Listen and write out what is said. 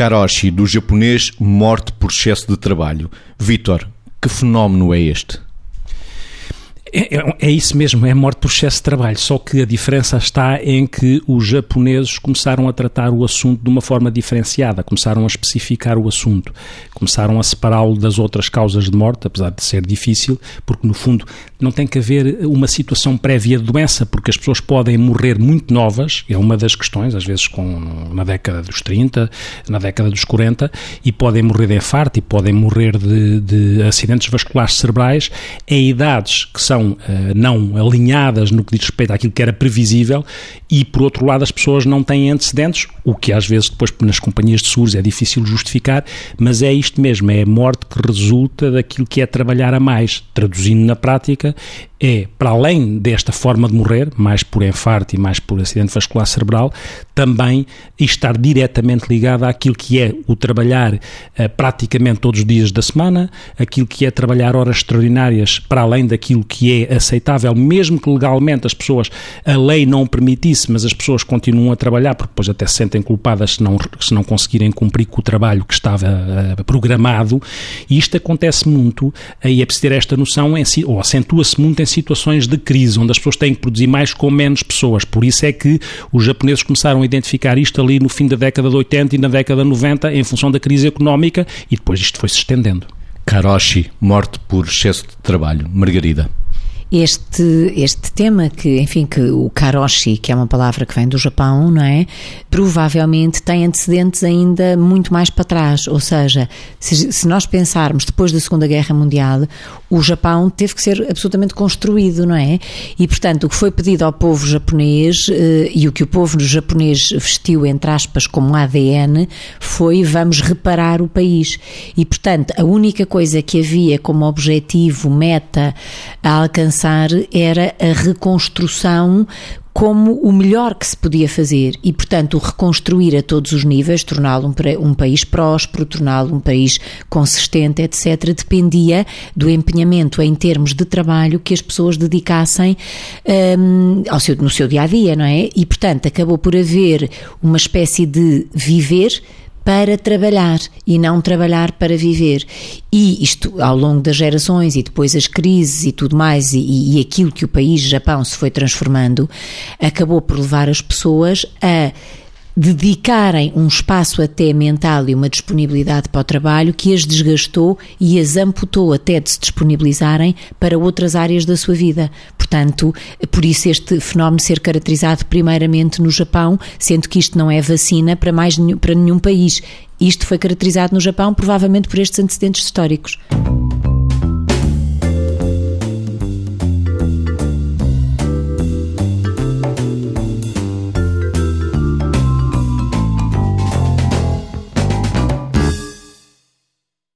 Karoshi, do japonês morte por excesso de trabalho. Vítor, que fenómeno é este? É, é, é, isso mesmo, é morte por excesso de trabalho, só que a diferença está em que os japoneses começaram a tratar o assunto de uma forma diferenciada, começaram a especificar o assunto, começaram a separá-lo das outras causas de morte, apesar de ser difícil, porque no fundo não tem que haver uma situação prévia de doença, porque as pessoas podem morrer muito novas, é uma das questões, às vezes com, na década dos 30, na década dos 40, e podem morrer de infarto e podem morrer de, de acidentes vasculares cerebrais. Em idades que são uh, não alinhadas no que diz respeito àquilo que era previsível e, por outro lado, as pessoas não têm antecedentes, o que às vezes depois nas companhias de seguros é difícil justificar, mas é isto mesmo, é a morte que resulta daquilo que é trabalhar a mais. Traduzindo na prática, é, para além desta forma de morrer, mais por infarto e mais por acidente vascular cerebral, também estar diretamente ligado àquilo que é o trabalhar uh, praticamente todos os dias da semana, aquilo que é trabalhar horas extraordinárias para além daquilo que é aceitável, mesmo que legalmente as pessoas, a lei não permitisse, mas as pessoas continuam a trabalhar, porque depois até se sentem culpadas se não, se não conseguirem cumprir com o trabalho que estava uh, programado, e isto acontece muito, e é preciso ter esta noção, em ou acentua-se muito em situações de crise, onde as pessoas têm que produzir mais com menos pessoas. Por isso é que os japoneses começaram a identificar isto ali no fim da década de 80 e na década de 90, em função da crise económica, e depois isto foi se estendendo. Karoshi, morte por excesso de trabalho. Margarida este, este tema que, enfim, que o karoshi, que é uma palavra que vem do Japão, não é? Provavelmente tem antecedentes ainda muito mais para trás, ou seja, se, se nós pensarmos depois da Segunda Guerra Mundial, o Japão teve que ser absolutamente construído, não é? E, portanto, o que foi pedido ao povo japonês eh, e o que o povo japonês vestiu, entre aspas, como ADN, foi vamos reparar o país. E, portanto, a única coisa que havia como objetivo, meta a alcançar era a reconstrução como o melhor que se podia fazer e, portanto, reconstruir a todos os níveis, torná-lo um, um, país próspero, torná-lo um país consistente, etc., dependia do empenhamento em termos de trabalho que as pessoas dedicassem um, ao seu, no seu dia a dia, não é? E, portanto, acabou por haver uma espécie de viver para trabalhar e não trabalhar para viver. E isto, ao longo das gerações e depois as crises e tudo mais, e, e aquilo que o país Japão se foi transformando, acabou por levar as pessoas a dedicarem um espaço até mental e uma disponibilidade para o trabalho que as desgastou e as amputou até de se disponibilizarem para outras áreas da sua vida. Portanto, por isso este fenómeno ser caracterizado primeiramente no Japão, sendo que isto não é vacina para mais nenhum, para nenhum país. Isto foi caracterizado no Japão provavelmente por estes antecedentes históricos.